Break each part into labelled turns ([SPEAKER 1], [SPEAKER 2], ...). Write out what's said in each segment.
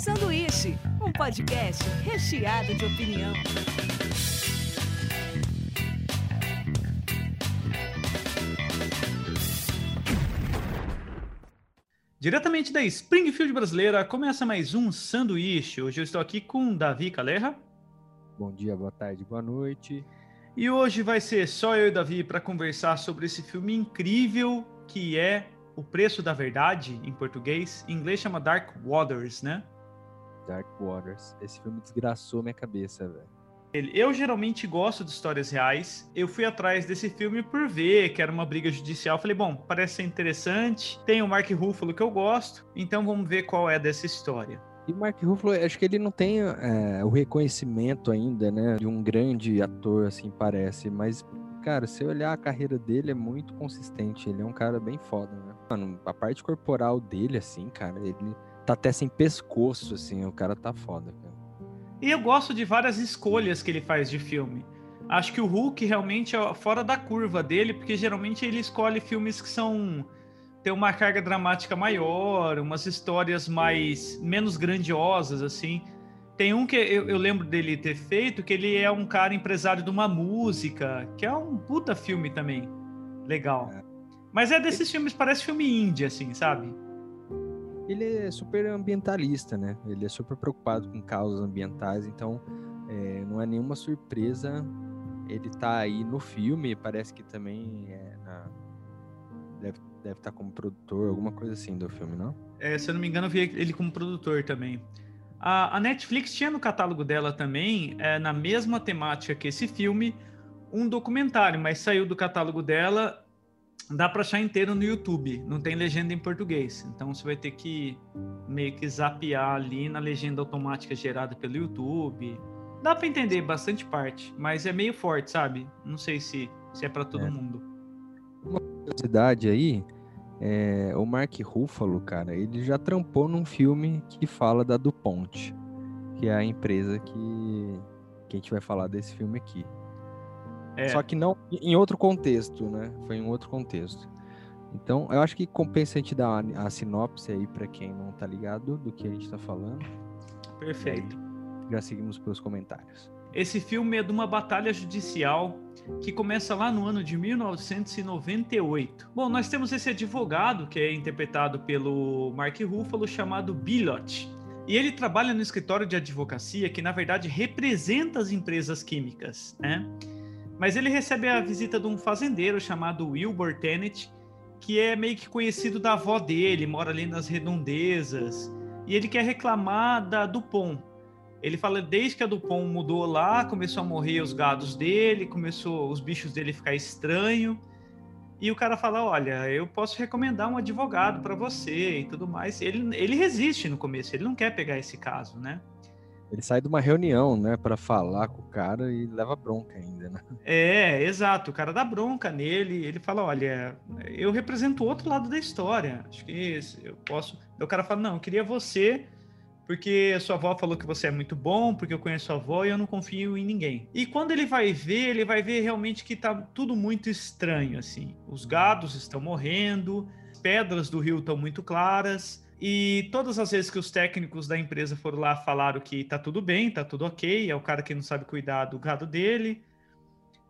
[SPEAKER 1] Sanduíche, um podcast recheado de opinião.
[SPEAKER 2] Diretamente da Springfield brasileira, começa mais um sanduíche. Hoje eu estou aqui com Davi Calerra.
[SPEAKER 3] Bom dia, boa tarde, boa noite.
[SPEAKER 2] E hoje vai ser só eu e Davi para conversar sobre esse filme incrível que é O Preço da Verdade, em português. Em inglês chama Dark Waters, né?
[SPEAKER 3] Dark Waters. Esse filme desgraçou minha cabeça, velho.
[SPEAKER 2] Eu geralmente gosto de histórias reais. Eu fui atrás desse filme por ver que era uma briga judicial. Falei, bom, parece ser interessante. Tem o Mark Ruffalo que eu gosto, então vamos ver qual é dessa história.
[SPEAKER 3] E Mark Ruffalo, acho que ele não tem é, o reconhecimento ainda, né, de um grande ator, assim parece. Mas, cara, se olhar a carreira dele é muito consistente. Ele é um cara bem foda, né? Mano, a parte corporal dele, assim, cara, ele tá até sem pescoço, assim. O cara tá foda, cara.
[SPEAKER 2] E eu gosto de várias escolhas que ele faz de filme. Acho que o Hulk realmente é fora da curva dele, porque geralmente ele escolhe filmes que são tem uma carga dramática maior, umas histórias mais menos grandiosas assim. Tem um que eu, eu, lembro dele ter feito, que ele é um cara empresário de uma música, que é um puta filme também. Legal. É. Mas é desses filmes, parece filme indie, assim, sabe?
[SPEAKER 3] Ele é super ambientalista, né? Ele é super preocupado com causas ambientais, então é, não é nenhuma surpresa ele tá aí no filme, parece que também é na... deve, deve estar tá como produtor, alguma coisa assim do filme, não?
[SPEAKER 2] É, se eu não me engano, eu vi ele como produtor também. A, a Netflix tinha no catálogo dela também, é, na mesma temática que esse filme, um documentário, mas saiu do catálogo dela dá para achar inteiro no YouTube, não tem legenda em português. Então você vai ter que meio que zapear ali na legenda automática gerada pelo YouTube. Dá para entender bastante parte, mas é meio forte, sabe? Não sei se, se é para todo é. mundo.
[SPEAKER 3] Uma curiosidade aí, é, o Mark Ruffalo, cara, ele já trampou num filme que fala da DuPont, que é a empresa que, que a gente vai falar desse filme aqui. É. Só que não em outro contexto, né? Foi em outro contexto. Então, eu acho que compensa a gente dar a, a sinopse aí para quem não tá ligado do que a gente tá falando.
[SPEAKER 2] Perfeito.
[SPEAKER 3] Já seguimos pelos comentários.
[SPEAKER 2] Esse filme é de uma batalha judicial que começa lá no ano de 1998. Bom, nós temos esse advogado que é interpretado pelo Mark Ruffalo chamado Billot. E ele trabalha no escritório de advocacia que na verdade representa as empresas químicas, né? Mas ele recebe a visita de um fazendeiro chamado Wilbur Tennant, que é meio que conhecido da avó dele, mora ali nas redondezas. E ele quer reclamar da Dupont. Ele fala desde que a Dupont mudou lá, começou a morrer os gados dele, começou os bichos dele ficar estranho. E o cara fala: Olha, eu posso recomendar um advogado para você e tudo mais. Ele, ele resiste no começo, ele não quer pegar esse caso, né?
[SPEAKER 3] Ele sai de uma reunião, né, para falar com o cara e leva bronca ainda, né?
[SPEAKER 2] É, exato. O cara dá bronca nele. Ele fala: Olha, eu represento o outro lado da história. Acho que eu posso. o cara fala: Não, eu queria você, porque sua avó falou que você é muito bom, porque eu conheço sua avó e eu não confio em ninguém. E quando ele vai ver, ele vai ver realmente que tá tudo muito estranho, assim. Os gados estão morrendo, as pedras do rio estão muito claras e todas as vezes que os técnicos da empresa foram lá falaram que tá tudo bem, tá tudo ok, é o cara que não sabe cuidar do gado dele.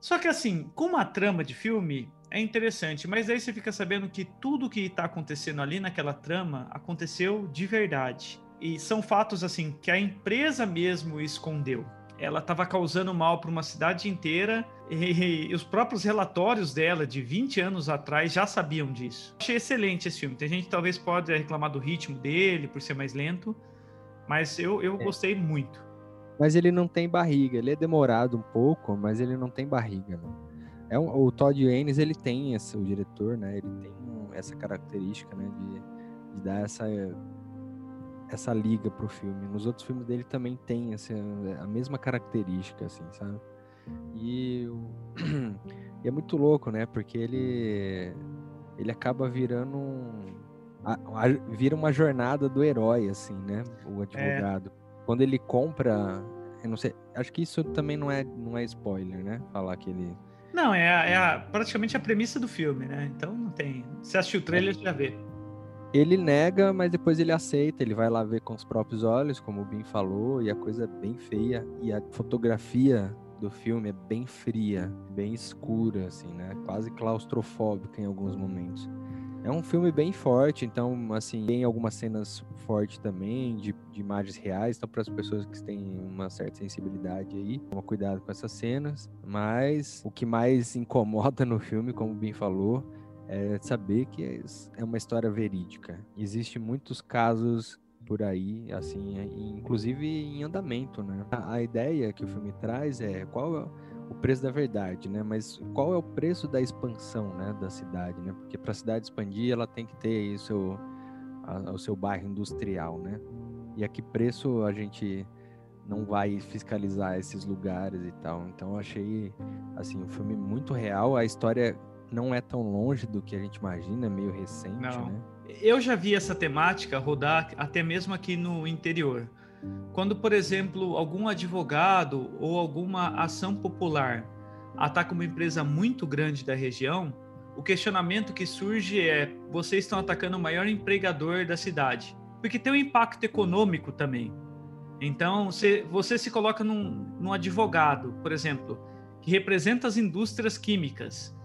[SPEAKER 2] Só que assim, com uma trama de filme é interessante, mas aí você fica sabendo que tudo que tá acontecendo ali naquela trama aconteceu de verdade. E são fatos assim que a empresa mesmo escondeu ela estava causando mal para uma cidade inteira e, e, os próprios relatórios dela de 20 anos atrás já sabiam disso. Achei excelente esse filme. Tem gente que talvez pode reclamar do ritmo dele por ser mais lento, mas eu, eu é. gostei muito.
[SPEAKER 3] Mas ele não tem barriga, ele é demorado um pouco, mas ele não tem barriga. Né? É um, o Todd Haynes, ele tem esse, o diretor, né? Ele tem essa característica, né? De, de dar essa essa liga pro filme. Nos outros filmes dele também tem assim, a mesma característica, assim, sabe? E, e, é muito louco, né? Porque ele ele acaba virando um, a, a, vira uma jornada do herói, assim, né? O advogado. É. Quando ele compra, eu não sei, acho que isso também não é não é spoiler, né? Falar que ele
[SPEAKER 2] não, é, a, é a, praticamente a premissa do filme, né? Então não tem. Se assistiu o trailer, é. já vê.
[SPEAKER 3] Ele nega, mas depois ele aceita, ele vai lá ver com os próprios olhos, como o Bin falou, e a coisa é bem feia. E a fotografia do filme é bem fria, bem escura, assim, né? Quase claustrofóbica em alguns momentos. É um filme bem forte, então, assim, tem algumas cenas fortes também, de, de imagens reais, então, para as pessoas que têm uma certa sensibilidade aí, toma cuidado com essas cenas. Mas o que mais incomoda no filme, como o Bin falou, é saber que é uma história verídica. Existem muitos casos por aí, assim, inclusive em andamento, né? A, ideia que o filme traz é qual é o preço da verdade, né? Mas qual é o preço da expansão, né, da cidade, né? Porque para a cidade expandir, ela tem que ter o seu, a, o seu bairro industrial, né? E a que preço a gente não vai fiscalizar esses lugares e tal. Então eu achei assim um filme muito real. A história não é tão longe do que a gente imagina, é meio recente, não. né?
[SPEAKER 2] Eu já vi essa temática rodar até mesmo aqui no interior. Quando, por exemplo, algum advogado ou alguma ação popular ataca uma empresa muito grande da região, o questionamento que surge é: vocês estão atacando o maior empregador da cidade. Porque tem um impacto econômico também. Então, você, você se coloca num, num advogado, por exemplo, que representa as indústrias químicas.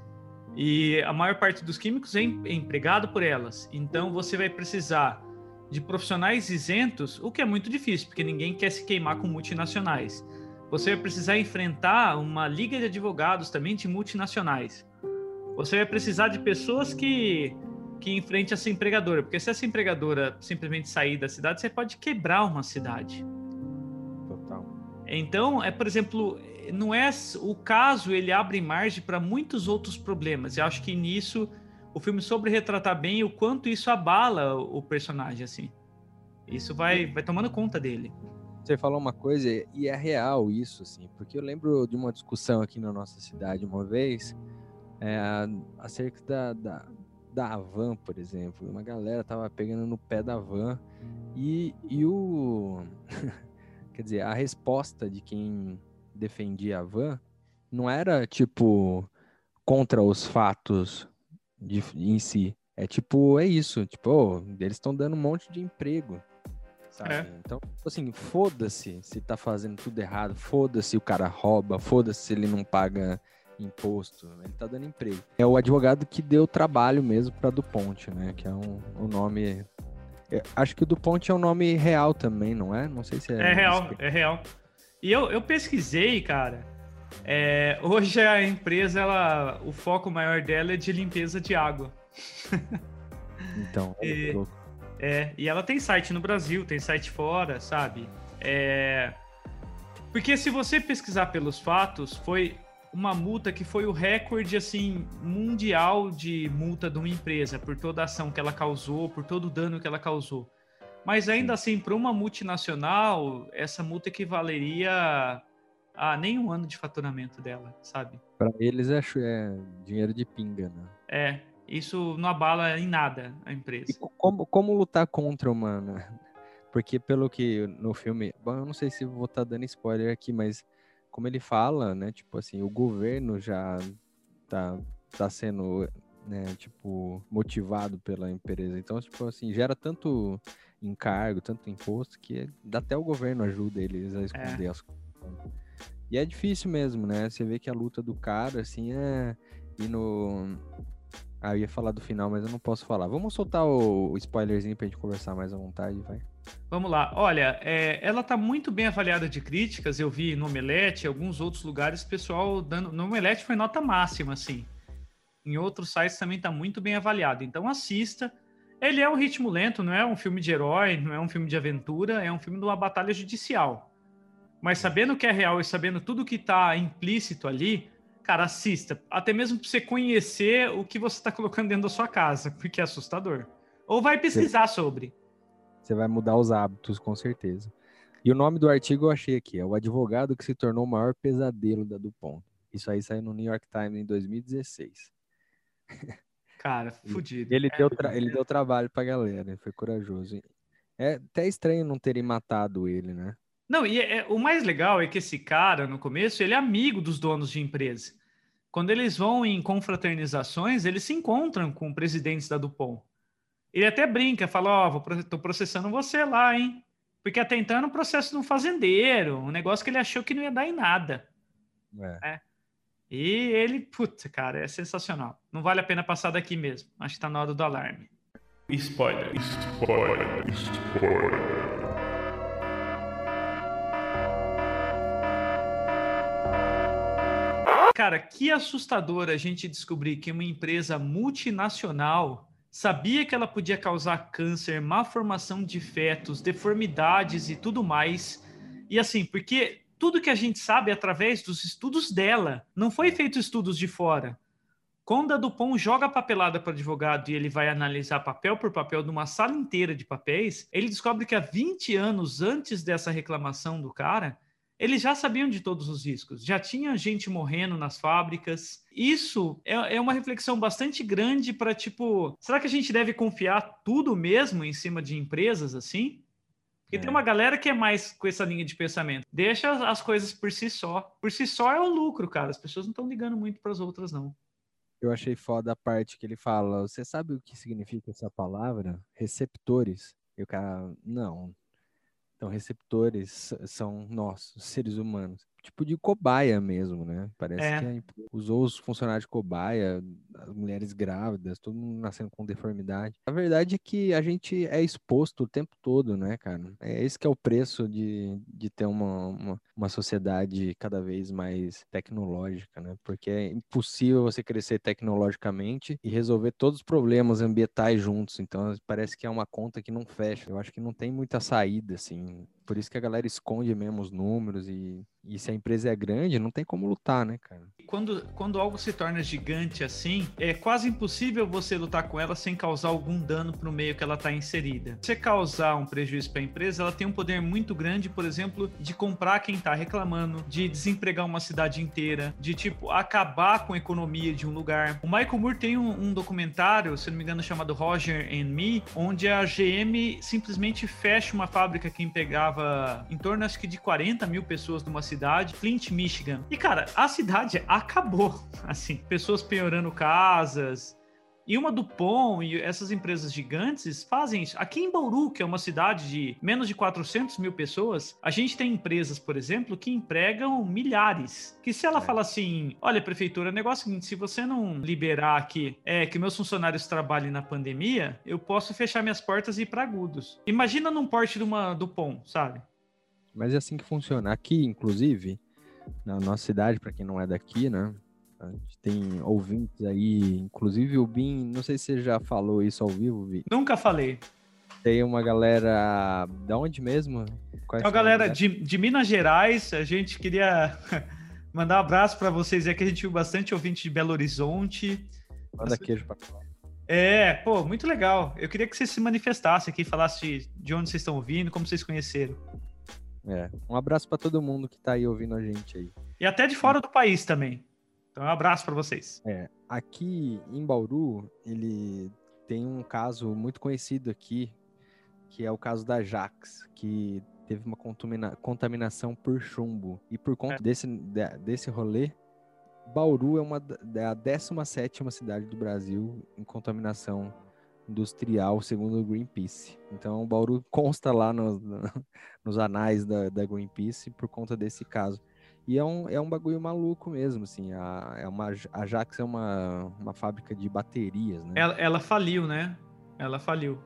[SPEAKER 2] E a maior parte dos químicos é empregado por elas. Então, você vai precisar de profissionais isentos, o que é muito difícil, porque ninguém quer se queimar com multinacionais. Você vai precisar enfrentar uma liga de advogados também de multinacionais. Você vai precisar de pessoas que que enfrente essa empregadora, porque se essa empregadora simplesmente sair da cidade, você pode quebrar uma cidade. Total. Então, é, por exemplo, não é o caso, ele abre margem para muitos outros problemas. Eu acho que nisso o filme soube retratar bem o quanto isso abala o personagem, assim. Isso vai, vai tomando conta dele.
[SPEAKER 3] Você falou uma coisa, e é real isso, assim, porque eu lembro de uma discussão aqui na nossa cidade uma vez, é, acerca da, da, da van, por exemplo. Uma galera tava pegando no pé da van, e, e o. quer dizer, a resposta de quem defendia a van não era tipo contra os fatos de, em si. É tipo, é isso. Tipo, oh, eles estão dando um monte de emprego. Sabe? É. Então, assim, foda-se se tá fazendo tudo errado. Foda-se o cara rouba. Foda-se se ele não paga imposto. Ele tá dando emprego. É o advogado que deu trabalho mesmo pra Dupont, né? Que é um, um nome. Eu acho que o Dupont é um nome real também, não é? Não sei se é.
[SPEAKER 2] É real, é real. E eu, eu pesquisei, cara. É, hoje a empresa, ela, o foco maior dela é de limpeza de água.
[SPEAKER 3] Então,
[SPEAKER 2] e, é, e ela tem site no Brasil, tem site fora, sabe? É, porque se você pesquisar pelos fatos, foi uma multa que foi o recorde assim mundial de multa de uma empresa por toda a ação que ela causou, por todo o dano que ela causou. Mas ainda assim, para uma multinacional, essa multa equivaleria a nem um ano de faturamento dela, sabe?
[SPEAKER 3] Para eles é, é, dinheiro de pinga, né?
[SPEAKER 2] É, isso não abala em nada a empresa. E
[SPEAKER 3] como, como lutar contra uma. Né? Porque pelo que no filme. Bom, eu não sei se vou estar tá dando spoiler aqui, mas como ele fala, né? Tipo assim, o governo já tá, tá sendo, né, tipo, motivado pela empresa. Então, tipo assim, gera tanto encargo, tanto imposto, que até o governo ajuda eles a esconder é. as coisas. E é difícil mesmo, né? Você vê que a luta do cara, assim, é. E no. Ah, eu ia falar do final, mas eu não posso falar. Vamos soltar o, spoilerzinho pra gente conversar mais à vontade, vai.
[SPEAKER 2] Vamos lá. Olha, é, ela tá muito bem avaliada de críticas. Eu vi no Omelete, alguns outros lugares, pessoal dando. No Omelete foi nota máxima, assim. Em outros sites também tá muito bem avaliado. Então assista. Ele é um ritmo lento, não é um filme de herói, não é um filme de aventura, é um filme de uma batalha judicial. Mas sabendo que é real e sabendo tudo que está implícito ali, cara, assista. Até mesmo para você conhecer o que você está colocando dentro da sua casa, porque é assustador. Ou vai pesquisar você, sobre.
[SPEAKER 3] Você vai mudar os hábitos, com certeza. E o nome do artigo eu achei aqui, é o advogado que se tornou o maior pesadelo da Dupont. Isso aí saiu no New York Times em 2016.
[SPEAKER 2] Cara, fudido.
[SPEAKER 3] Ele, é. deu, ele deu trabalho pra galera, ele foi corajoso. É até estranho não terem matado ele, né?
[SPEAKER 2] Não, e é, o mais legal é que esse cara, no começo, ele é amigo dos donos de empresa. Quando eles vão em confraternizações, eles se encontram com presidentes da Dupont. Ele até brinca, fala, ó, oh, tô processando você lá, hein? Porque até então era um processo de um fazendeiro, um negócio que ele achou que não ia dar em nada. É. é. E ele, puta, cara, é sensacional. Não vale a pena passar daqui mesmo. Acho que tá na hora do alarme. Spoiler, spoiler, spoiler. Cara, que assustador a gente descobrir que uma empresa multinacional sabia que ela podia causar câncer, má formação de fetos, deformidades e tudo mais. E assim, porque tudo que a gente sabe é através dos estudos dela, não foi feito estudos de fora. Quando a Dupont joga a papelada para o advogado e ele vai analisar papel por papel numa sala inteira de papéis, ele descobre que há 20 anos antes dessa reclamação do cara, eles já sabiam de todos os riscos, já tinha gente morrendo nas fábricas. Isso é, é uma reflexão bastante grande para, tipo, será que a gente deve confiar tudo mesmo em cima de empresas assim? Porque é. tem uma galera que é mais com essa linha de pensamento. Deixa as coisas por si só. Por si só é o lucro, cara. As pessoas não estão ligando muito para as outras, não.
[SPEAKER 3] Eu achei foda a parte que ele fala. Você sabe o que significa essa palavra? Receptores. E o cara, não, então, receptores são nós, seres humanos tipo de cobaia mesmo, né? Parece é. que usou os funcionários de cobaia, as mulheres grávidas, todo mundo nascendo com deformidade. A verdade é que a gente é exposto o tempo todo, né, cara? É esse que é o preço de, de ter uma, uma, uma sociedade cada vez mais tecnológica, né? Porque é impossível você crescer tecnologicamente e resolver todos os problemas ambientais juntos. Então, parece que é uma conta que não fecha. Eu acho que não tem muita saída, assim. Por isso que a galera esconde mesmo os números e e se a empresa é grande, não tem como lutar, né, cara?
[SPEAKER 2] Quando, quando algo se torna gigante assim, é quase impossível você lutar com ela sem causar algum dano para o meio que ela está inserida. Se causar um prejuízo para a empresa, ela tem um poder muito grande, por exemplo, de comprar quem está reclamando, de desempregar uma cidade inteira, de tipo acabar com a economia de um lugar. O Michael Moore tem um, um documentário, se não me engano, chamado Roger and Me, onde a GM simplesmente fecha uma fábrica que empregava em torno, acho que, de 40 mil pessoas numa cidade, Flint, Michigan. E, cara, a cidade acabou. Assim, pessoas penhorando casas. E uma Dupont e essas empresas gigantes fazem isso. Aqui em Bauru, que é uma cidade de menos de 400 mil pessoas, a gente tem empresas, por exemplo, que empregam milhares. Que se ela é. fala assim, olha, prefeitura, o negócio é o seguinte, se você não liberar aqui é, que meus funcionários trabalhem na pandemia, eu posso fechar minhas portas e ir para agudos. Imagina num porte de uma Dupont, sabe?
[SPEAKER 3] Mas é assim que funciona. Aqui, inclusive, na nossa cidade, para quem não é daqui, né? A gente tem ouvintes aí, inclusive o Bin, não sei se você já falou isso ao vivo, Vi.
[SPEAKER 2] Nunca falei.
[SPEAKER 3] Tem uma galera. Da onde mesmo?
[SPEAKER 2] Qual é uma galera de, de Minas Gerais. A gente queria mandar um abraço para vocês. É que a gente viu bastante ouvinte de Belo Horizonte.
[SPEAKER 3] Manda queijo pra
[SPEAKER 2] É, pô, muito legal. Eu queria que vocês se manifestassem aqui, falassem de onde vocês estão ouvindo, como vocês conheceram.
[SPEAKER 3] É. Um abraço para todo mundo que tá aí ouvindo a gente aí.
[SPEAKER 2] E até de fora do país também. Então, um abraço para vocês.
[SPEAKER 3] É. Aqui em Bauru, ele tem um caso muito conhecido aqui, que é o caso da Jax, que teve uma contaminação por chumbo. E por conta é. desse, desse rolê, Bauru é uma é a 17 cidade do Brasil em contaminação industrial, segundo o Greenpeace. Então, Bauru consta lá no, no, nos anais da, da, Greenpeace por conta desse caso. E é um, é um bagulho maluco mesmo, assim. A, é uma, a Ajax é uma, uma fábrica de baterias, né?
[SPEAKER 2] Ela, ela faliu, né? Ela faliu.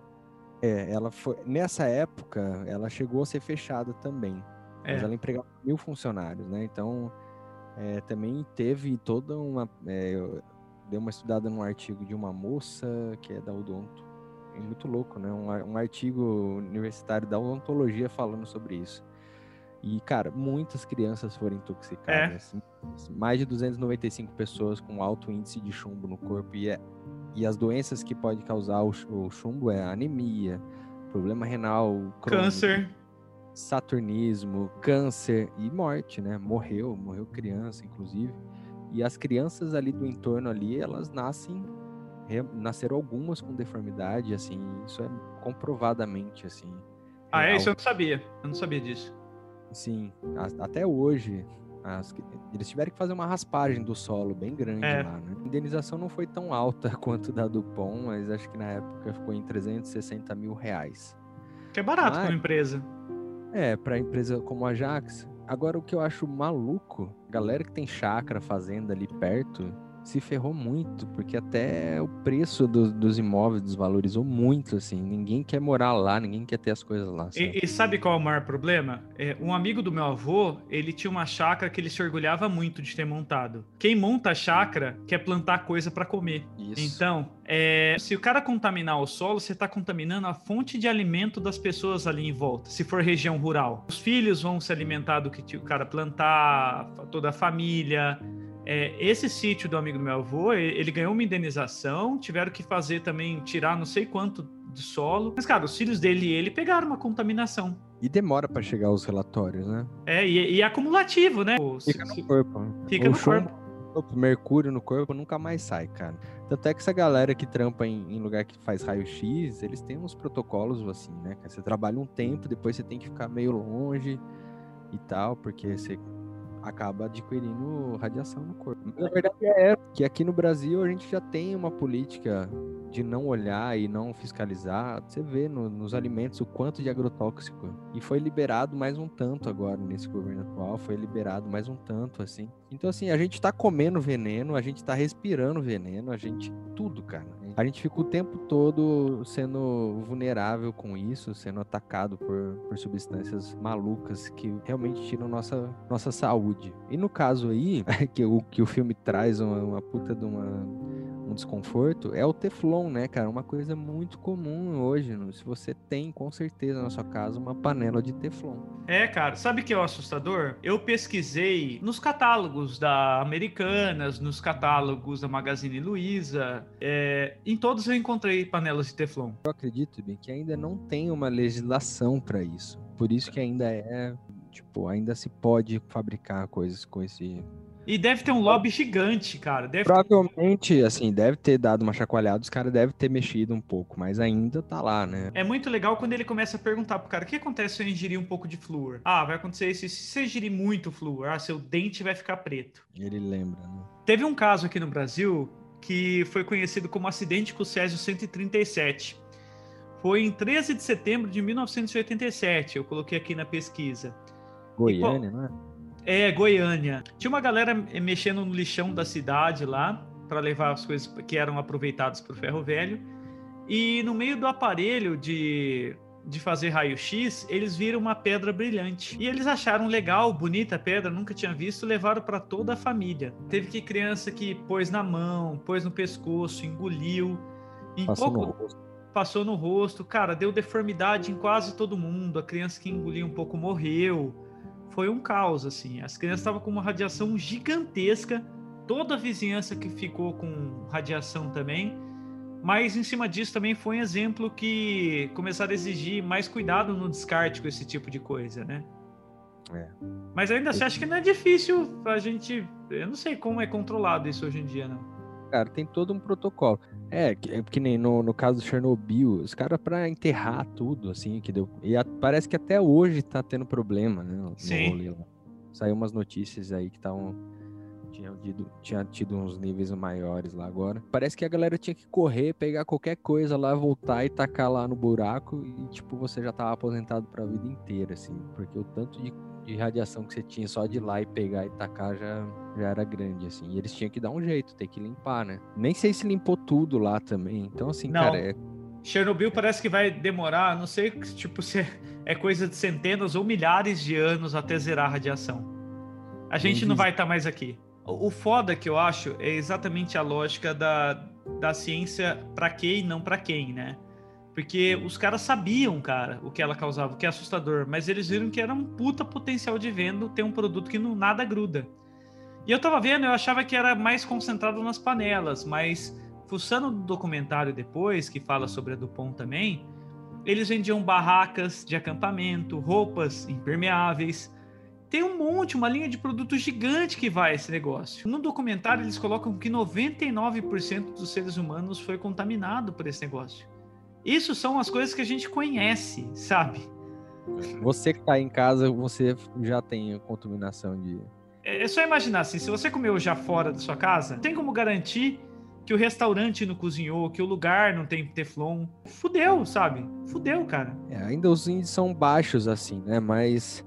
[SPEAKER 3] É, ela foi. Nessa época, ela chegou a ser fechada também. É. Mas ela empregava mil funcionários, né? Então, é, também teve toda uma. É, dei uma estudada num artigo de uma moça que é da Odonto. É muito louco, né? Um, um artigo universitário da odontologia falando sobre isso. E, cara, muitas crianças foram intoxicadas. É. Mais de 295 pessoas com alto índice de chumbo no corpo. E, é, e as doenças que pode causar o, o chumbo é anemia, problema renal,
[SPEAKER 2] crônico, câncer,
[SPEAKER 3] saturnismo, câncer e morte, né? Morreu, morreu criança, inclusive. E as crianças ali do entorno ali, elas nascem, nasceram algumas com deformidade, assim, isso é comprovadamente, assim.
[SPEAKER 2] Ah, é? Isso eu não sabia, eu não sabia disso.
[SPEAKER 3] Sim, até hoje, as- eles tiveram que fazer uma raspagem do solo bem grande
[SPEAKER 2] É.
[SPEAKER 3] lá, né? A indenização não foi tão alta quanto da Dupont, mas acho que na época ficou em 360 mil reais.
[SPEAKER 2] Que é barato para uma empresa.
[SPEAKER 3] É, pra empresa como a Jax. Agora, o que eu acho maluco, galera que tem chácara, fazenda ali perto, se ferrou muito, porque até o preço do- dos imóveis desvalorizou muito, assim. Ninguém quer morar lá, ninguém quer ter as coisas lá. sabe?
[SPEAKER 2] E, e sabe qual é o maior problema? É, um amigo do meu avô, ele tinha uma chácara que ele se orgulhava muito de ter montado. Quem monta a chácara quer plantar coisa para comer.
[SPEAKER 3] Isso.
[SPEAKER 2] Então, é, se o cara contaminar o solo, você está contaminando a fonte de alimento das pessoas ali em volta, se for região rural. Os filhos vão se alimentar do que o cara plantar, toda a família. É, esse sítio do amigo do meu avô, ele ganhou uma indenização, tiveram que fazer também, tirar não sei quanto de solo. Mas, cara, os filhos dele e ele pegaram uma contaminação.
[SPEAKER 3] E demora pra chegar os relatórios, né?
[SPEAKER 2] É, e, e é acumulativo, né?
[SPEAKER 3] Fica
[SPEAKER 2] Se-
[SPEAKER 3] no corpo.
[SPEAKER 2] fica
[SPEAKER 3] O
[SPEAKER 2] no corpo.
[SPEAKER 3] o mercúrio no corpo nunca mais sai, cara. Tanto é que essa galera que trampa em, em lugar que faz raio-x, eles têm uns protocolos assim, né? Você trabalha um tempo, depois você tem que ficar meio longe e tal, porque você acaba adquirindo radiação no corpo. Mas a verdade é que aqui no Brasil a gente já tem uma política de não olhar e não fiscalizar. Você vê no- nos alimentos o quanto de agrotóxico. E foi liberado mais um tanto agora nesse governo atual, foi liberado mais um tanto, assim. Então, assim, a gente tá comendo veneno, a gente tá respirando veneno, a gente. Tudo, cara. A gente fica o tempo todo sendo vulnerável com isso, sendo atacado por, por substâncias malucas que realmente tiram nossa, nossa saúde. E no caso aí, que o, que o filme traz uma, uma puta de uma um desconforto é o Teflon, né, cara? Uma coisa muito comum hoje. né? Se você tem, com certeza, na sua casa, uma panela de Teflon.
[SPEAKER 2] É, cara, sabe o que é o assustador? Eu pesquisei nos catálogos da Americanas, nos catálogos da Magazine Luiza, é, em todos eu encontrei panelas de Teflon.
[SPEAKER 3] Eu acredito, bem, que ainda não tem uma legislação para isso. Por isso que ainda é, tipo, ainda se pode fabricar coisas com esse.
[SPEAKER 2] E deve ter um lobby gigante, cara. Deve ter...
[SPEAKER 3] Provavelmente, assim, deve ter dado uma chacoalhada, os caras devem ter mexido um pouco, mas ainda tá lá, né?
[SPEAKER 2] É muito legal quando ele começa a perguntar pro cara: o que acontece se eu ingerir um pouco de flúor? Ah, vai acontecer isso. Se você ingerir muito flúor? Ah, seu dente vai ficar preto.
[SPEAKER 3] Ele lembra, né?
[SPEAKER 2] Teve um caso aqui no Brasil que foi conhecido como acidente com o Césio 137. Foi em 13 de setembro de 1987, eu coloquei aqui na pesquisa.
[SPEAKER 3] Goiânia, não é?
[SPEAKER 2] É, Goiânia. Tinha uma galera mexendo no lixão da cidade lá, para levar as coisas que eram aproveitadas para o ferro velho. E no meio do aparelho de, de fazer raio-x, eles viram uma pedra brilhante. E eles acharam legal, bonita a pedra, nunca tinha visto, levaram para toda a família. Teve que criança que pôs na mão, pôs no pescoço, engoliu. Em
[SPEAKER 3] Passou
[SPEAKER 2] pouco,
[SPEAKER 3] no rosto.
[SPEAKER 2] passou no rosto, cara, deu deformidade em quase todo mundo. A criança que engoliu um pouco morreu. Foi um caos, assim. As crianças estavam com uma radiação gigantesca, toda a vizinhança que ficou com radiação também. Mas em cima disso também foi um exemplo que começaram a exigir mais cuidado no descarte com esse tipo de coisa, né?
[SPEAKER 3] É.
[SPEAKER 2] Mas ainda assim, acho que não é difícil a gente. Eu não sei como é controlado isso hoje em dia, não.
[SPEAKER 3] Cara, tem todo um protocolo. É, que, é que nem no, no caso do Chernobyl, os caras pra enterrar tudo, assim, que deu. E a- parece que até hoje tá tendo problema, né? no
[SPEAKER 2] Sim.
[SPEAKER 3] rolê lá. Saiu umas notícias aí que estavam. Tinha, tinha tido uns níveis maiores lá agora. Parece que a galera tinha que correr, pegar qualquer coisa lá, voltar e tacar lá no buraco. E, tipo, você já tava aposentado pra vida inteira, assim. Porque o tanto de, de radiação que você tinha só de ir lá e pegar e tacar já, já era grande, assim. E eles tinham que dar um jeito, ter que limpar, né? Nem sei se limpou tudo lá também. Então, assim,
[SPEAKER 2] Não.
[SPEAKER 3] cara, é,
[SPEAKER 2] Chernobyl parece que vai demorar, não sei, tipo, se é coisa de centenas ou milhares de anos até zerar a radiação. A gente não vai estar mais aqui. O foda que eu acho é exatamente a lógica da, da ciência pra quê e não pra quem, né? Porque os caras sabiam, cara, o que ela causava, o que é assustador, mas eles viram que era um puta potencial de venda ter um produto que não nada gruda. E eu tava vendo, eu achava que era mais concentrado nas panelas, mas fuçando no documentário depois, que fala sobre a Dupont também, eles vendiam barracas de acampamento, roupas impermeáveis. Tem um monte, uma linha de produto gigante que vai esse negócio. No documentário, eles colocam que 99% dos seres humanos foi contaminado por esse negócio. Isso são as coisas que a gente conhece, sabe?
[SPEAKER 3] você que tá em casa, você já tem contaminação de.
[SPEAKER 2] é só imaginar assim, se você comeu já fora da sua casa, tem como garantir que o restaurante não cozinhou, que o lugar não tem teflon. Fudeu, sabe? Fudeu, cara.
[SPEAKER 3] É, ainda os índices são baixos, assim, né? Mas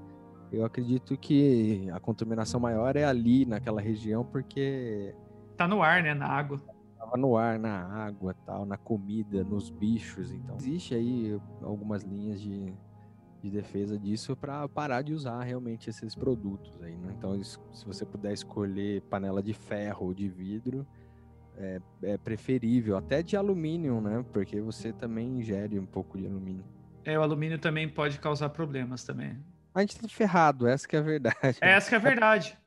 [SPEAKER 3] eu acredito que a contaminação maior é ali, naquela região, porque.
[SPEAKER 2] Tá no ar, né? Na água.
[SPEAKER 3] Tava no ar, na água, tal, na comida, nos bichos. Então, existe aí algumas linhas de, de defesa disso para parar de usar realmente esses produtos aí, né? Então, se você puder escolher panela de ferro ou de vidro, é, é, preferível, até de alumínio, né? Porque você também ingere um pouco de alumínio.
[SPEAKER 2] É, o alumínio também pode causar problemas também.
[SPEAKER 3] A gente tá ferrado, essa que é a verdade.
[SPEAKER 2] Essa que é a verdade.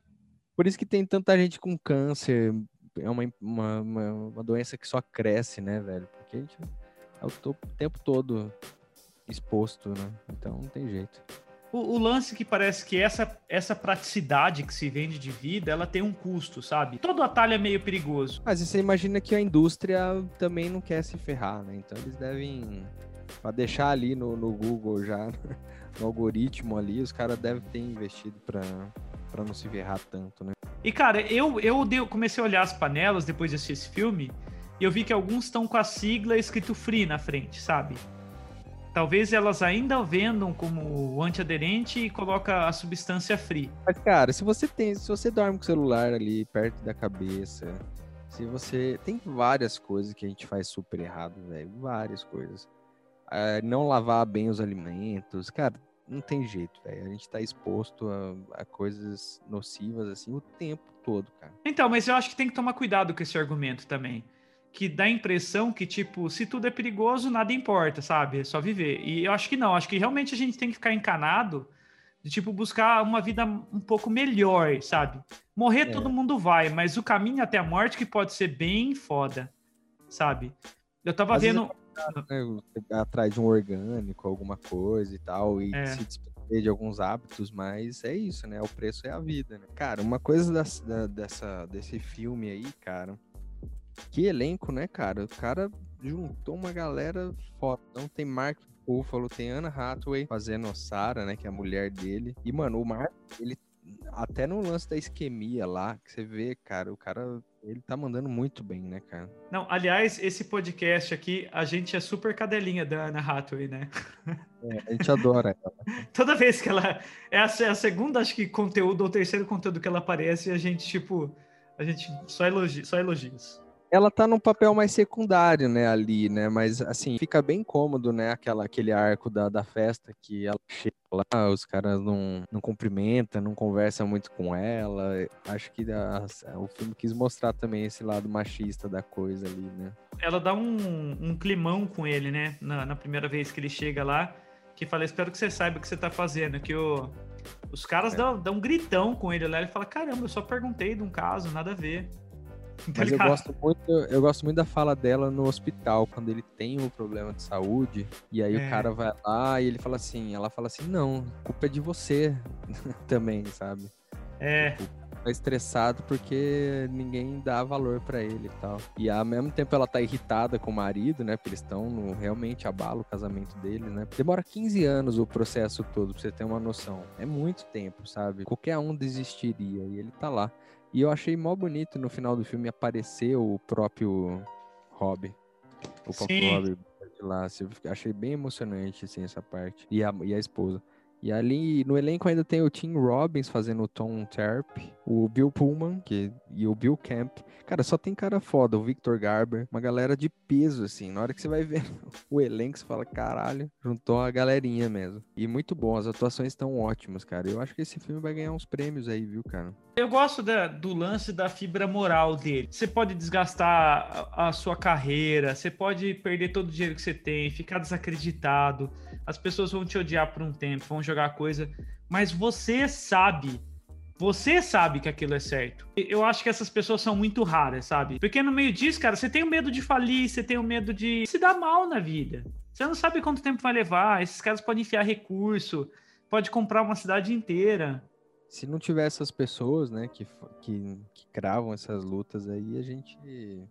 [SPEAKER 3] Por isso que tem tanta gente com câncer. É uma, uma, uma, doença que só cresce, né, velho? Porque a gente é o, o tempo todo exposto, né? Então não tem jeito.
[SPEAKER 2] O, o, lance que parece que essa, essa praticidade que se vende de vida, ela tem um custo, sabe? Todo atalho é meio perigoso.
[SPEAKER 3] Mas você imagina que a indústria também não quer se ferrar, né? Então eles devem. Pra deixar ali no, no Google já no algoritmo ali, os caras devem ter investido para para não se ferrar tanto, né?
[SPEAKER 2] E cara, eu eu comecei a olhar as panelas depois de assistir esse filme e eu vi que alguns estão com a sigla escrito free na frente, sabe? Talvez elas ainda vendam como antiaderente e coloca a substância free.
[SPEAKER 3] Mas cara, se você tem, se você dorme com o celular ali perto da cabeça, se você tem várias coisas que a gente faz super errado, velho, várias coisas. É, não lavar bem os alimentos, cara, não tem jeito, velho. A gente tá exposto a, a, coisas nocivas, assim, o tempo todo, cara.
[SPEAKER 2] Então, mas eu acho que tem que tomar cuidado com esse argumento também. Que dá a impressão que, tipo, se tudo é perigoso, nada importa, sabe? É só viver. E eu acho que não. Acho que realmente a gente tem que ficar encanado de, tipo, buscar uma vida um pouco melhor, sabe? Morrer é. todo mundo vai, mas o caminho até a morte que pode ser bem foda, sabe? Eu tava Às vendo. Vezes
[SPEAKER 3] né, atrás de um orgânico, alguma coisa e tal, e é. se desprender de alguns hábitos, mas é isso, né? O preço é a vida, né? Cara, uma coisa das, da, dessa, desse filme aí, cara, que elenco, né, cara? O cara juntou uma galera foda. Então tem Mark Ruffalo, tem Anna Hathaway fazendo Sarah, né, que é a mulher dele. E, mano, o Mark, ele até no lance da isquemia lá, que você vê, cara, o cara ele tá mandando muito bem, né, cara?
[SPEAKER 2] Não, aliás, esse podcast aqui, a gente é super cadelinha da Ana Hathaway, né?
[SPEAKER 3] É, a gente adora
[SPEAKER 2] ela. Toda vez que ela. É a, é a segunda, acho que, conteúdo, ou terceiro conteúdo que ela aparece, a gente, tipo. A gente só, elogia, só elogios
[SPEAKER 3] ela tá num papel mais secundário, né, ali, né, mas, assim, fica bem cômodo, né, aquela, aquele arco da, da festa que ela chega lá, os caras não, não cumprimentam, não conversam muito com ela, acho que a, o filme quis mostrar também esse lado machista da coisa ali, né.
[SPEAKER 2] Ela dá um, um climão com ele, né, na, na primeira vez que ele chega lá, que fala, espero que você saiba o que você tá fazendo, que o... Os caras é. dão, dão um gritão com ele lá, ele fala, caramba, eu só perguntei de um caso, nada a ver.
[SPEAKER 3] Tá Mas eu gosto, muito, eu gosto muito da fala dela no hospital, quando ele tem um problema de saúde, e aí é. o cara vai lá e ele fala assim, ela fala assim, não, culpa é de você também, sabe?
[SPEAKER 2] É.
[SPEAKER 3] Tipo, tá estressado porque ninguém dá valor para ele e tal. E ao mesmo tempo ela tá irritada com o marido, né? Porque eles estão no, realmente abalo o casamento dele, né? Demora 15 anos o processo todo, pra você ter uma noção. É muito tempo, sabe? Qualquer um desistiria e ele tá lá. E eu achei mó bonito no final do filme aparecer o próprio Rob. O próprio Rob lá. Assim, achei bem emocionante, assim, essa parte. E a, e a esposa. E ali no elenco ainda tem o Tim Robbins fazendo o Tom Terp, o Bill Pullman que, e o Bill Camp. Cara, só tem cara foda, o Victor Garber, uma galera de peso, assim. Na hora que você vai ver o elenco, você fala, caralho, juntou a galerinha mesmo. E muito bom, as atuações estão ótimas, cara. Eu acho que esse filme vai ganhar uns prêmios aí, viu, cara?
[SPEAKER 2] Eu gosto da, do lance da fibra moral dele. Você pode desgastar a, a sua carreira, você pode perder todo o dinheiro que você tem, ficar desacreditado as pessoas vão te odiar por um tempo, vão jogar coisa, mas você sabe, você sabe que aquilo é certo. Eu acho que essas pessoas são muito raras, sabe? Porque no meio disso, cara, você tem o medo de falir, você tem o medo de se dar mal na vida. Você não sabe quanto tempo vai levar, esses caras podem enfiar recurso, pode comprar uma cidade inteira.
[SPEAKER 3] Se não tiver essas pessoas, né, que, que, que, cravam essas lutas aí, a gente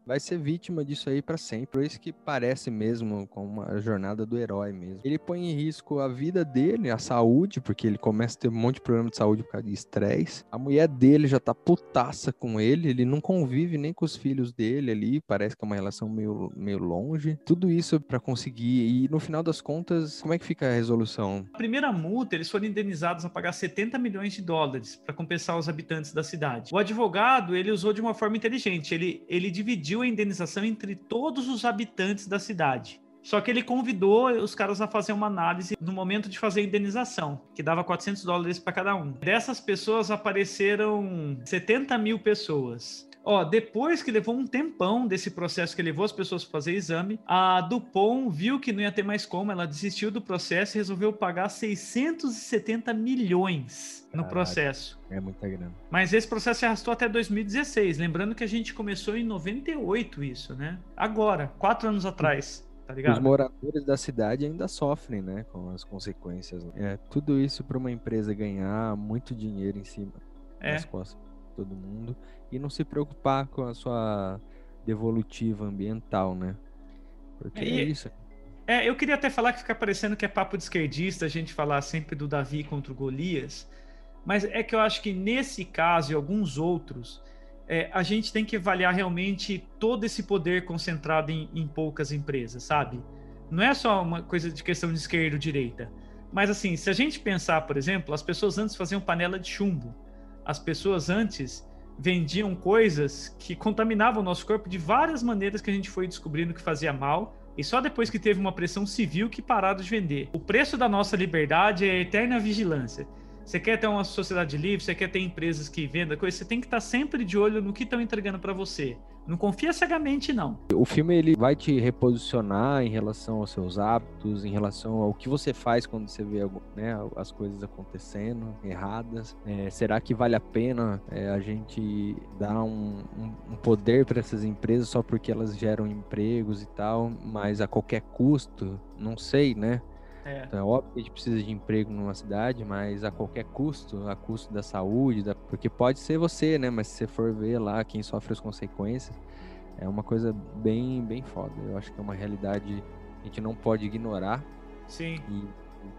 [SPEAKER 3] vai ser vítima disso aí para sempre. Por isso que parece mesmo com uma jornada do herói mesmo. Ele põe em risco a vida dele, a saúde, porque ele começa a ter um monte de problema de saúde por causa de estresse. A mulher dele já tá putaça com ele, ele não convive nem com os filhos dele ali, parece que é uma relação meio, meio longe. Tudo isso para conseguir. E no final das contas, como é que fica a resolução?
[SPEAKER 2] A primeira multa, eles foram indenizados a pagar 70 milhões de dólares dólares para compensar os habitantes da cidade. O advogado ele usou de uma forma inteligente. Ele, ele dividiu a indenização entre todos os habitantes da cidade. Só que ele convidou os caras a fazer uma análise no momento de fazer a indenização, que dava 400 dólares para cada um. Dessas pessoas apareceram 70 mil pessoas. Ó, depois que levou um tempão desse processo que levou as pessoas para fazer exame, a Dupont viu que não ia ter mais como, ela desistiu do processo e resolveu pagar 670 milhões no processo.
[SPEAKER 3] É muita grana.
[SPEAKER 2] Mas esse processo se arrastou até 2016. Lembrando que a gente começou em 98 isso, né? Agora, quatro anos atrás. Tá Os
[SPEAKER 3] moradores da cidade ainda sofrem, né, com as consequências. É tudo isso para uma empresa ganhar muito dinheiro em cima é. das costas de todo mundo e não se preocupar com a sua devolutiva ambiental, né? Porque é, é isso.
[SPEAKER 2] É, eu queria até falar que fica parecendo que é papo de esquerdista a gente falar sempre do Davi contra o Golias, mas é que eu acho que nesse caso e alguns outros, é, a gente tem que avaliar realmente todo esse poder concentrado em, em poucas empresas, sabe? Não é só uma coisa de questão de esquerda ou direita. Mas assim, se a gente pensar, por exemplo, as pessoas antes faziam panela de chumbo. As pessoas antes vendiam coisas que contaminavam o nosso corpo de várias maneiras que a gente foi descobrindo que fazia mal. E só depois que teve uma pressão civil que pararam de vender. O preço da nossa liberdade é a eterna vigilância. Você quer ter uma sociedade livre, você quer ter empresas que vendam coisas, você tem que estar sempre de olho no que estão entregando para você. Não confia cegamente, não.
[SPEAKER 3] O filme ele vai te reposicionar em relação aos seus hábitos, em relação ao que você faz quando você vê né, as coisas acontecendo erradas. É, será que vale a pena é, a gente dar um, um, um poder para essas empresas só porque elas geram empregos e tal, mas a qualquer custo? Não sei, né? É. Então é óbvio que a gente precisa de emprego numa cidade, mas a qualquer custo, a custo da saúde, da... porque pode ser você, né? Mas se você for ver lá quem sofre as consequências, é uma coisa bem, bem foda. Eu acho que é uma realidade que a gente não pode ignorar.
[SPEAKER 2] Sim.
[SPEAKER 3] E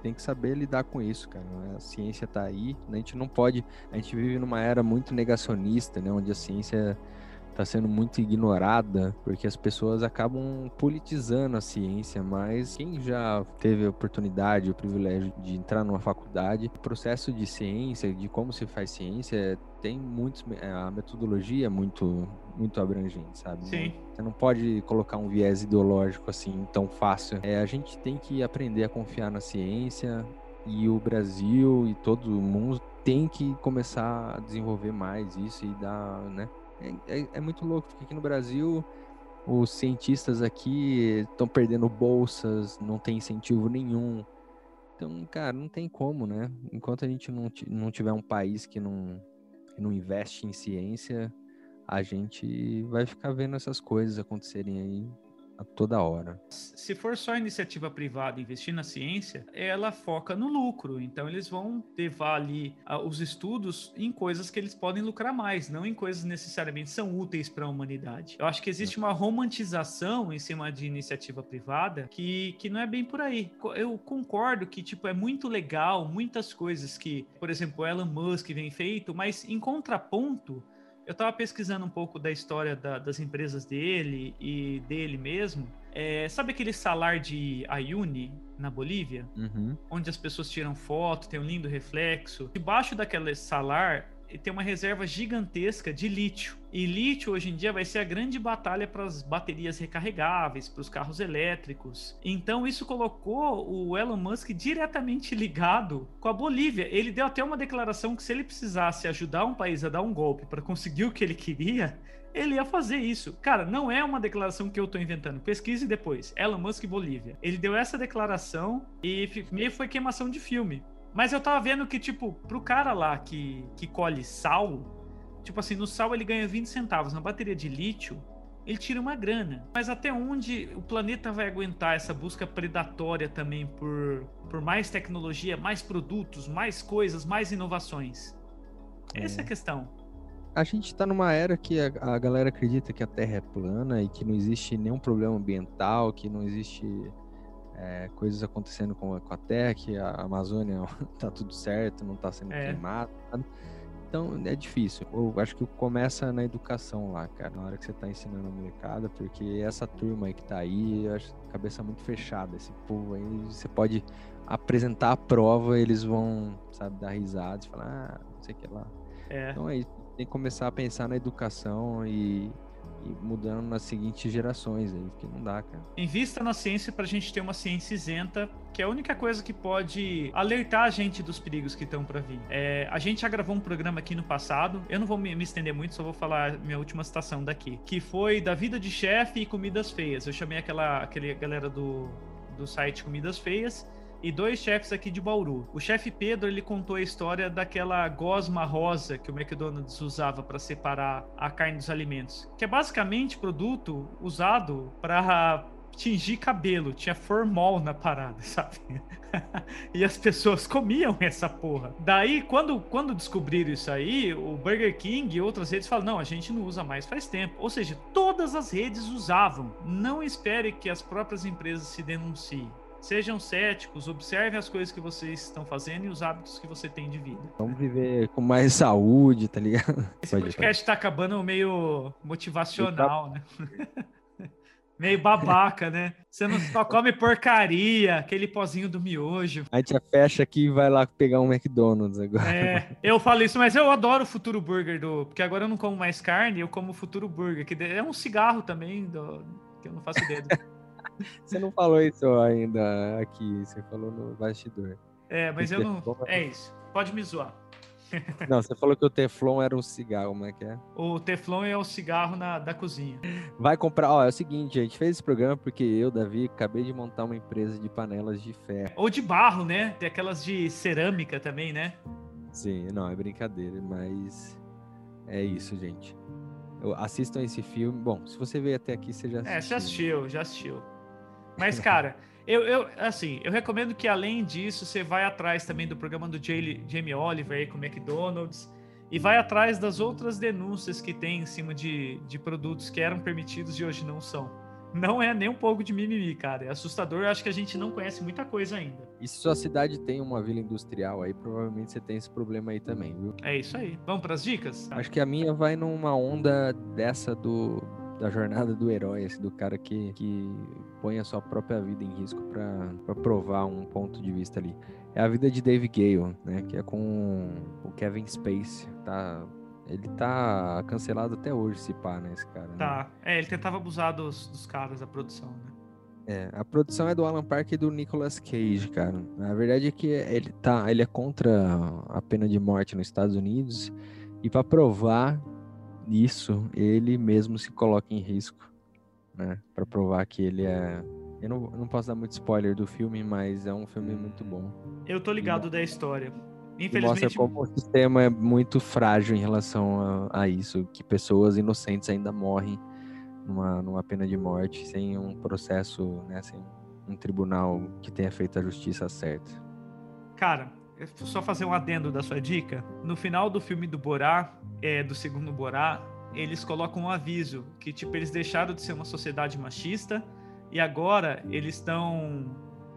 [SPEAKER 3] tem que saber lidar com isso, cara. A ciência está aí, a gente não pode. A gente vive numa era muito negacionista, né? Onde a ciência está sendo muito ignorada, porque as pessoas acabam politizando a ciência, mas quem já teve a oportunidade, o privilégio de entrar numa faculdade, o processo de ciência, de como se faz ciência, tem muitos, é, a metodologia é muito, muito abrangente, sabe?
[SPEAKER 2] Sim.
[SPEAKER 3] Você não pode colocar um viés ideológico assim tão fácil. É, a gente tem que aprender a confiar na ciência e o Brasil e todo mundo tem que começar a desenvolver mais isso e dar, né? É, é, é muito louco, porque aqui no Brasil os cientistas aqui estão perdendo bolsas, não tem incentivo nenhum. Então, cara, não tem como, né? Enquanto a gente não, não tiver um país que não, que não investe em ciência, a gente vai ficar vendo essas coisas acontecerem aí a toda hora.
[SPEAKER 2] Se for só iniciativa privada investir na ciência, ela foca no lucro. Então eles vão levar ali uh, os estudos em coisas que eles podem lucrar mais, não em coisas necessariamente são úteis para a humanidade. Eu acho que existe uma romantização em cima de iniciativa privada que, que não é bem por aí. Eu concordo que tipo é muito legal muitas coisas que, por exemplo, Elon Musk vem feito, mas em contraponto eu estava pesquisando um pouco da história da, das empresas dele e dele mesmo. É, sabe aquele salar de Ayuni, na Bolívia?
[SPEAKER 3] Uhum.
[SPEAKER 2] Onde as pessoas tiram foto, tem um lindo reflexo. Debaixo daquele salar tem uma reserva gigantesca de lítio. E lítio hoje em dia vai ser a grande batalha para as baterias recarregáveis, para os carros elétricos. Então isso colocou o Elon Musk diretamente ligado com a Bolívia. Ele deu até uma declaração que se ele precisasse ajudar um país a dar um golpe para conseguir o que ele queria, ele ia fazer isso. Cara, não é uma declaração que eu tô inventando. Pesquise depois. Elon Musk Bolívia. Ele deu essa declaração e meio foi queimação de filme. Mas eu tava vendo que, tipo, pro cara lá que, que colhe sal, tipo assim, no sal ele ganha 20 centavos. Na bateria de lítio, ele tira uma grana. Mas até onde o planeta vai aguentar essa busca predatória também por, por mais tecnologia, mais produtos, mais coisas, mais inovações? Essa é, é a questão.
[SPEAKER 3] A gente tá numa era que a, a, galera acredita que a Terra é plana e que não existe nenhum problema ambiental, que não existe é, coisas acontecendo com a, com a Terra, que a Amazônia tá tudo certo, não tá sendo é. queimado. Então é difícil. Eu acho que começa na educação lá, cara, na hora que você tá ensinando a molecada, porque essa turma aí que tá aí, eu acho cabeça muito fechada. Esse povo aí, você pode apresentar a prova, eles vão, sabe, dar risadas, falar, ah, não sei o que lá. É. Então é isso. Tem que começar a pensar na educação e mudando nas seguintes gerações aí, porque não dá, cara.
[SPEAKER 2] Invista na ciência pra gente ter uma ciência isenta, que é a única coisa que pode alertar a gente dos perigos que estão para vir. É, a gente já gravou um programa aqui no passado, eu não vou me, me estender muito, só vou falar minha última citação daqui, que foi da vida de chefe e comidas feias. Eu chamei aquela, aquele galera do, do site Comidas Feias e dois chefes aqui de Bauru. O chefe Pedro, ele contou a história daquela gosma rosa que o McDonald's usava para separar a carne dos alimentos, que é basicamente produto usado para tingir cabelo, tinha formol na parada, sabe? e as pessoas comiam essa porra. Daí, quando, quando descobriram isso aí, o Burger King e outras redes falam: não, a gente não usa mais faz tempo. Ou seja, todas as redes usavam. Não espere que as próprias empresas se denunciem. Sejam céticos, observem as coisas que vocês estão fazendo e os hábitos que você tem de vida.
[SPEAKER 3] Vamos viver com mais saúde, tá ligado?
[SPEAKER 2] Esse pode, podcast pode. tá acabando meio motivacional, né? meio babaca, né? Você não só come porcaria, aquele pozinho do miojo.
[SPEAKER 3] A gente fecha aqui e vai lá pegar um McDonald's agora.
[SPEAKER 2] É, eu falo isso, mas eu adoro o Futuro Burger do. Porque agora eu não como mais carne, eu como o Futuro Burger, que é um cigarro também, do, que eu não faço ideia.
[SPEAKER 3] Você não falou isso ainda aqui, você falou no bastidor.
[SPEAKER 2] É, mas eu não. É isso. Pode me zoar.
[SPEAKER 3] Não, você falou que o Teflon era um cigarro, como é que é?
[SPEAKER 2] O Teflon é o cigarro na, da cozinha.
[SPEAKER 3] Vai comprar, ó, é o seguinte, a gente fez esse programa porque eu, Davi, acabei de montar uma empresa de panelas de ferro.
[SPEAKER 2] Ou de barro, né? Tem aquelas de cerâmica também, né?
[SPEAKER 3] Sim, não, é brincadeira, mas é isso, gente. Assistam esse filme. Bom, se você veio até aqui, você já assistiu.
[SPEAKER 2] É, já assistiu, já assistiu. Mas, cara, eu, eu, assim, eu recomendo que além disso, você vai atrás também do programa do Jamie Oliver aí com o McDonald's e vai atrás das outras denúncias que tem em cima de, de produtos que eram permitidos e hoje não são. Não é nem um pouco de mimimi, cara. É assustador. Eu acho que a gente não conhece muita coisa ainda.
[SPEAKER 3] E se sua cidade tem uma vila industrial aí, provavelmente você tem esse problema aí também, viu?
[SPEAKER 2] É isso aí. Vamos para as dicas?
[SPEAKER 3] Acho que a minha vai numa onda dessa do da jornada do herói, assim, do cara que, que põe a sua própria vida em risco para provar um ponto de vista ali. É a vida de Dave Gale, né? Que é com o Kevin Space, tá? Ele tá cancelado até hoje, se pá, né, esse cara. Né?
[SPEAKER 2] Tá. É, ele tentava abusar dos, dos caras da produção, né?
[SPEAKER 3] É, a produção é do Alan Parker e do Nicolas Cage, cara. A verdade é que ele tá, ele é contra a pena de morte nos Estados Unidos e para provar isso, ele mesmo se coloca em risco, né? Para provar que ele é. Eu não, eu não posso dar muito spoiler do filme, mas é um filme muito bom.
[SPEAKER 2] Eu tô ligado e, da história. Infelizmente.
[SPEAKER 3] Mostra como o sistema é muito frágil em relação a, a isso, que pessoas inocentes ainda morrem numa, numa pena de morte sem um processo, né? Sem um tribunal que tenha feito a justiça certa.
[SPEAKER 2] Cara, só fazer um adendo da sua dica. No final do filme do Borá, é, do segundo Borá, eles colocam um aviso que, tipo, eles deixaram de ser uma sociedade machista e agora eles estão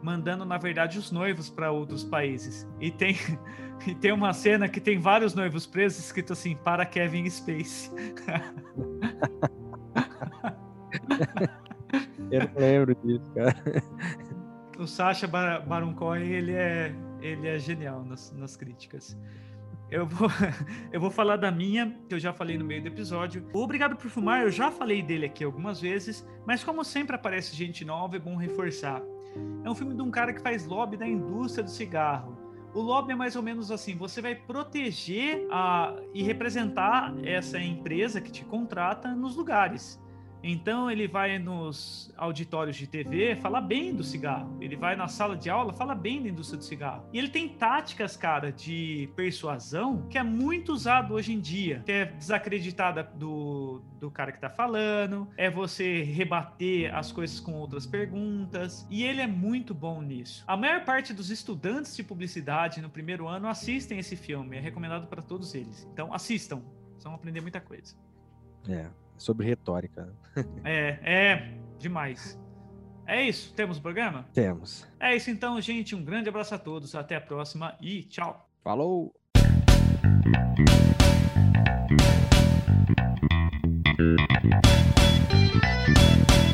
[SPEAKER 2] mandando, na verdade, os noivos para outros países. E tem, e tem uma cena que tem vários noivos presos escrito assim, para Kevin Space.
[SPEAKER 3] Eu lembro disso, cara.
[SPEAKER 2] O Sacha Baron Cohen, ele é ele é genial nas, nas críticas. Eu vou, eu vou falar da minha, que eu já falei no meio do episódio. Obrigado por Fumar, eu já falei dele aqui algumas vezes, mas como sempre aparece gente nova, é bom reforçar. É um filme de um cara que faz lobby da indústria do cigarro. O lobby é mais ou menos assim: você vai proteger a, e representar essa empresa que te contrata nos lugares. Então ele vai nos auditórios de TV falar bem do cigarro. Ele vai na sala de aula falar bem da indústria do cigarro. E ele tem táticas, cara, de persuasão que é muito usado hoje em dia. Que é desacreditada do, do cara que tá falando, é você rebater as coisas com outras perguntas. E ele é muito bom nisso. A maior parte dos estudantes de publicidade no primeiro ano assistem esse filme. É recomendado para todos eles. Então assistam. Vocês vão aprender muita coisa.
[SPEAKER 3] É, sobre retórica.
[SPEAKER 2] É, é demais. É isso, temos o programa?
[SPEAKER 3] Temos.
[SPEAKER 2] É isso então, gente. Um grande abraço a todos. Até a próxima e tchau.
[SPEAKER 3] Falou!
[SPEAKER 4] Thank you.